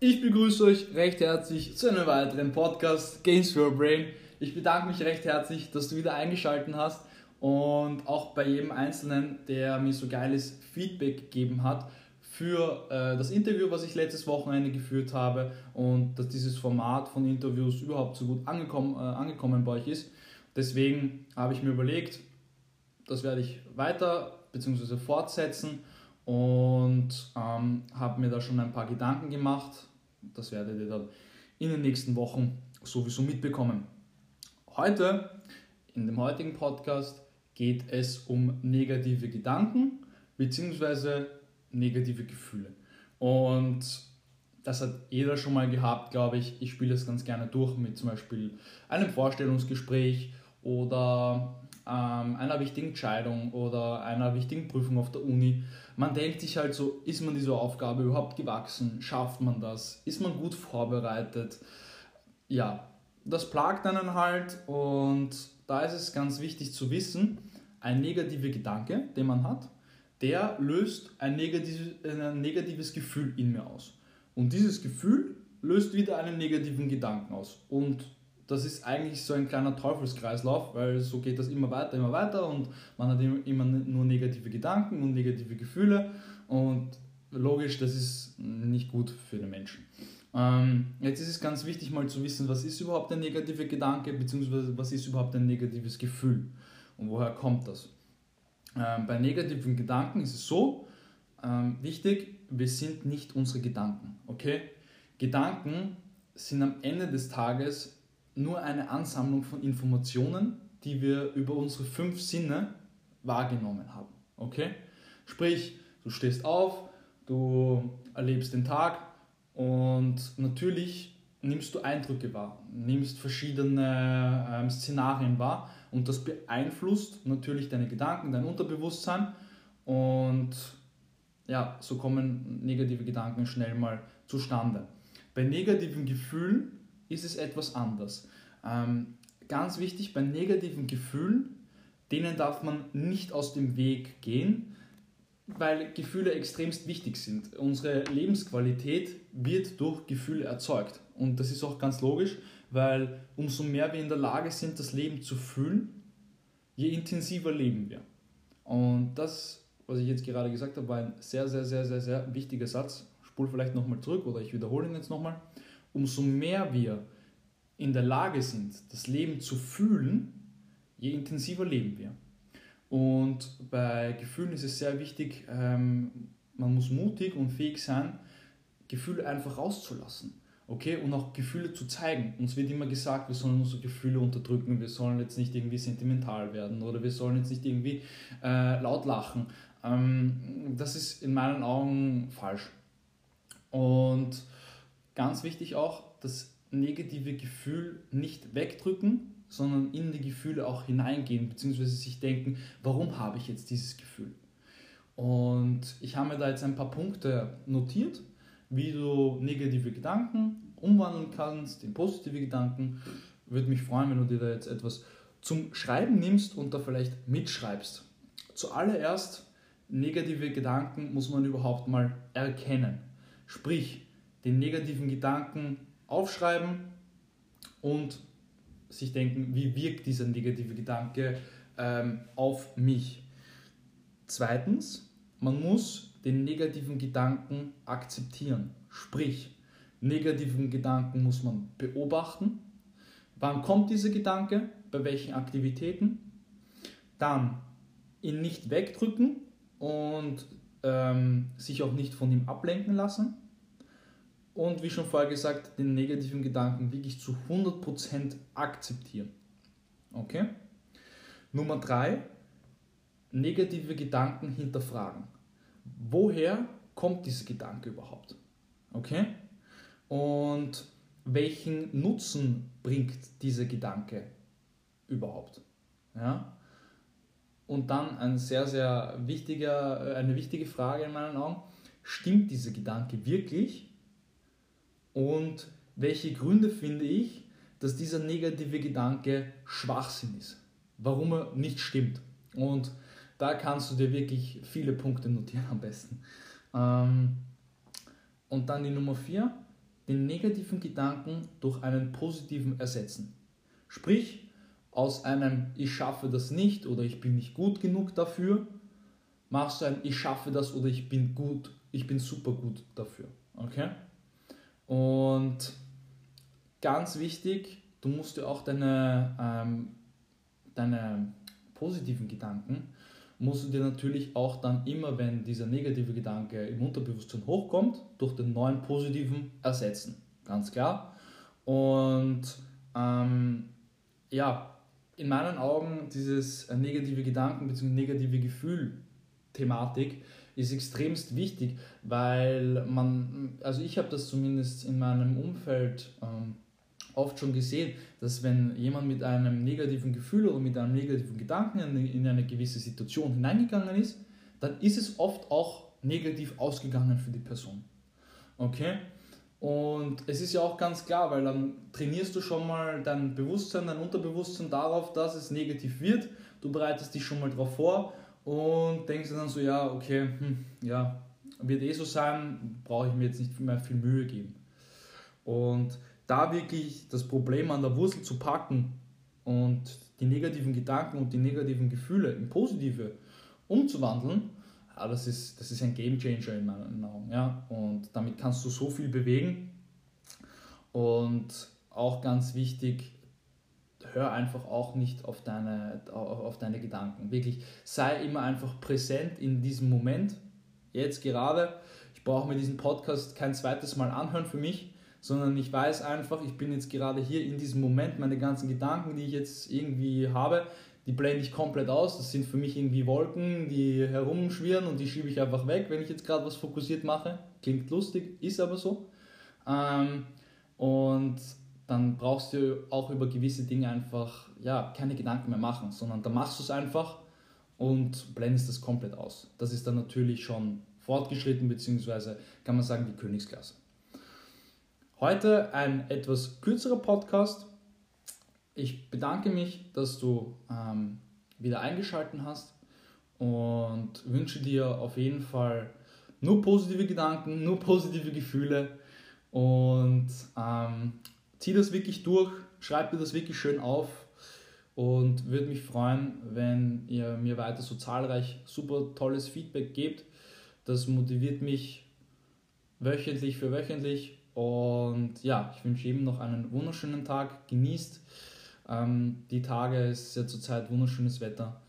Ich begrüße euch recht herzlich zu einem weiteren Podcast Games for Your Brain. Ich bedanke mich recht herzlich, dass du wieder eingeschaltet hast und auch bei jedem Einzelnen, der mir so geiles Feedback gegeben hat für äh, das Interview, was ich letztes Wochenende geführt habe und dass dieses Format von Interviews überhaupt so gut angekommen, äh, angekommen bei euch ist. Deswegen habe ich mir überlegt, das werde ich weiter bzw. fortsetzen und ähm, habe mir da schon ein paar Gedanken gemacht. Das werdet ihr dann in den nächsten Wochen sowieso mitbekommen. Heute, in dem heutigen Podcast, geht es um negative Gedanken bzw. negative Gefühle. Und das hat jeder schon mal gehabt, glaube ich. Ich spiele das ganz gerne durch mit zum Beispiel einem Vorstellungsgespräch oder ähm, einer wichtigen Entscheidung oder einer wichtigen Prüfung auf der Uni. Man denkt sich halt so, ist man dieser Aufgabe überhaupt gewachsen? Schafft man das? Ist man gut vorbereitet? Ja, das plagt einen halt und da ist es ganz wichtig zu wissen, ein negativer Gedanke, den man hat, der löst ein negatives, Gefühl in mir aus. Und dieses Gefühl löst wieder einen negativen Gedanken aus. Und das ist eigentlich so ein kleiner Teufelskreislauf, weil so geht das immer weiter, immer weiter und man hat immer nur negative Gedanken und negative Gefühle und logisch, das ist nicht gut für den Menschen. Ähm, jetzt ist es ganz wichtig mal zu wissen, was ist überhaupt ein negativer Gedanke, beziehungsweise was ist überhaupt ein negatives Gefühl und woher kommt das. Ähm, bei negativen Gedanken ist es so, ähm, wichtig, wir sind nicht unsere Gedanken, okay? Gedanken sind am Ende des Tages nur eine Ansammlung von Informationen, die wir über unsere fünf Sinne wahrgenommen haben. Okay? Sprich, du stehst auf, du erlebst den Tag und natürlich nimmst du Eindrücke wahr, nimmst verschiedene ähm, Szenarien wahr und das beeinflusst natürlich deine Gedanken, dein Unterbewusstsein und ja, so kommen negative Gedanken schnell mal zustande. Bei negativen Gefühlen ist es etwas anders. Ähm, ganz wichtig, bei negativen Gefühlen, denen darf man nicht aus dem Weg gehen, weil Gefühle extremst wichtig sind. Unsere Lebensqualität wird durch Gefühle erzeugt. Und das ist auch ganz logisch, weil umso mehr wir in der Lage sind, das Leben zu fühlen, je intensiver leben wir. Und das, was ich jetzt gerade gesagt habe, war ein sehr, sehr, sehr, sehr, sehr wichtiger Satz. Spul vielleicht nochmal zurück oder ich wiederhole ihn jetzt nochmal umso mehr wir in der Lage sind, das Leben zu fühlen, je intensiver leben wir. Und bei Gefühlen ist es sehr wichtig, ähm, man muss mutig und fähig sein, Gefühle einfach rauszulassen. Okay, und auch Gefühle zu zeigen. Uns wird immer gesagt, wir sollen unsere Gefühle unterdrücken, wir sollen jetzt nicht irgendwie sentimental werden oder wir sollen jetzt nicht irgendwie äh, laut lachen. Ähm, das ist in meinen Augen falsch. Und Ganz wichtig auch, das negative Gefühl nicht wegdrücken, sondern in die Gefühle auch hineingehen, beziehungsweise sich denken, warum habe ich jetzt dieses Gefühl? Und ich habe mir da jetzt ein paar Punkte notiert, wie du negative Gedanken umwandeln kannst in positive Gedanken. Würde mich freuen, wenn du dir da jetzt etwas zum Schreiben nimmst und da vielleicht mitschreibst. Zuallererst, negative Gedanken muss man überhaupt mal erkennen. Sprich, den negativen Gedanken aufschreiben und sich denken, wie wirkt dieser negative Gedanke ähm, auf mich. Zweitens, man muss den negativen Gedanken akzeptieren. Sprich, negativen Gedanken muss man beobachten. Wann kommt dieser Gedanke? Bei welchen Aktivitäten? Dann ihn nicht wegdrücken und ähm, sich auch nicht von ihm ablenken lassen und wie schon vorher gesagt, den negativen Gedanken wirklich zu 100% akzeptieren. Okay? Nummer 3, negative Gedanken hinterfragen. Woher kommt dieser Gedanke überhaupt? Okay? Und welchen Nutzen bringt dieser Gedanke überhaupt? Ja? Und dann ein sehr, sehr wichtiger, eine wichtige Frage in meinen Augen. Stimmt dieser Gedanke wirklich und welche Gründe finde ich, dass dieser negative Gedanke Schwachsinn ist. warum er nicht stimmt. Und da kannst du dir wirklich viele Punkte notieren am besten. Ähm, und dann die Nummer 4, den negativen Gedanken durch einen positiven ersetzen. Sprich, aus einem Ich schaffe das nicht oder ich bin nicht gut genug dafür, machst du ein Ich schaffe das oder ich bin gut, ich bin super gut dafür. Okay? Und ganz wichtig, du musst dir auch deine, ähm, deine positiven Gedanken, musst du dir natürlich auch dann immer, wenn dieser negative Gedanke im Unterbewusstsein hochkommt, durch den neuen positiven ersetzen. Ganz klar. Und ähm, ja, in meinen Augen dieses negative Gedanken bzw. negative Gefühl-Thematik ist extremst wichtig, weil man, also ich habe das zumindest in meinem Umfeld ähm, oft schon gesehen, dass wenn jemand mit einem negativen Gefühl oder mit einem negativen Gedanken in eine gewisse Situation hineingegangen ist, dann ist es oft auch negativ ausgegangen für die Person. Okay? Und es ist ja auch ganz klar, weil dann trainierst du schon mal dein Bewusstsein, dein Unterbewusstsein darauf, dass es negativ wird. Du bereitest dich schon mal darauf vor und denkst dann so, ja, okay, hm, ja, wird eh so sein, brauche ich mir jetzt nicht mehr viel Mühe geben. Und da wirklich das Problem an der Wurzel zu packen und die negativen Gedanken und die negativen Gefühle in positive umzuwandeln, ja, das, ist, das ist ein Game Changer in meinen Augen. Ja? Und damit kannst du so viel bewegen. Und auch ganz wichtig, hör einfach auch nicht auf deine, auf deine Gedanken. Wirklich, sei immer einfach präsent in diesem Moment. Jetzt gerade. Ich brauche mir diesen Podcast kein zweites Mal anhören für mich, sondern ich weiß einfach, ich bin jetzt gerade hier in diesem Moment, meine ganzen Gedanken, die ich jetzt irgendwie habe, die blende ich komplett aus. Das sind für mich irgendwie Wolken, die herumschwirren und die schiebe ich einfach weg, wenn ich jetzt gerade was fokussiert mache. Klingt lustig, ist aber so. Ähm, und dann brauchst du auch über gewisse Dinge einfach ja, keine Gedanken mehr machen, sondern da machst du es einfach und blendest das komplett aus. Das ist dann natürlich schon fortgeschritten, beziehungsweise kann man sagen, die Königsklasse. Heute ein etwas kürzerer Podcast. Ich bedanke mich, dass du ähm, wieder eingeschaltet hast und wünsche dir auf jeden Fall nur positive Gedanken, nur positive Gefühle und ähm, zieh das wirklich durch, schreib mir das wirklich schön auf und würde mich freuen, wenn ihr mir weiter so zahlreich super tolles Feedback gebt. Das motiviert mich wöchentlich für wöchentlich und ja, ich wünsche jedem noch einen wunderschönen Tag. Genießt ähm, die Tage, es ist ja zurzeit wunderschönes Wetter.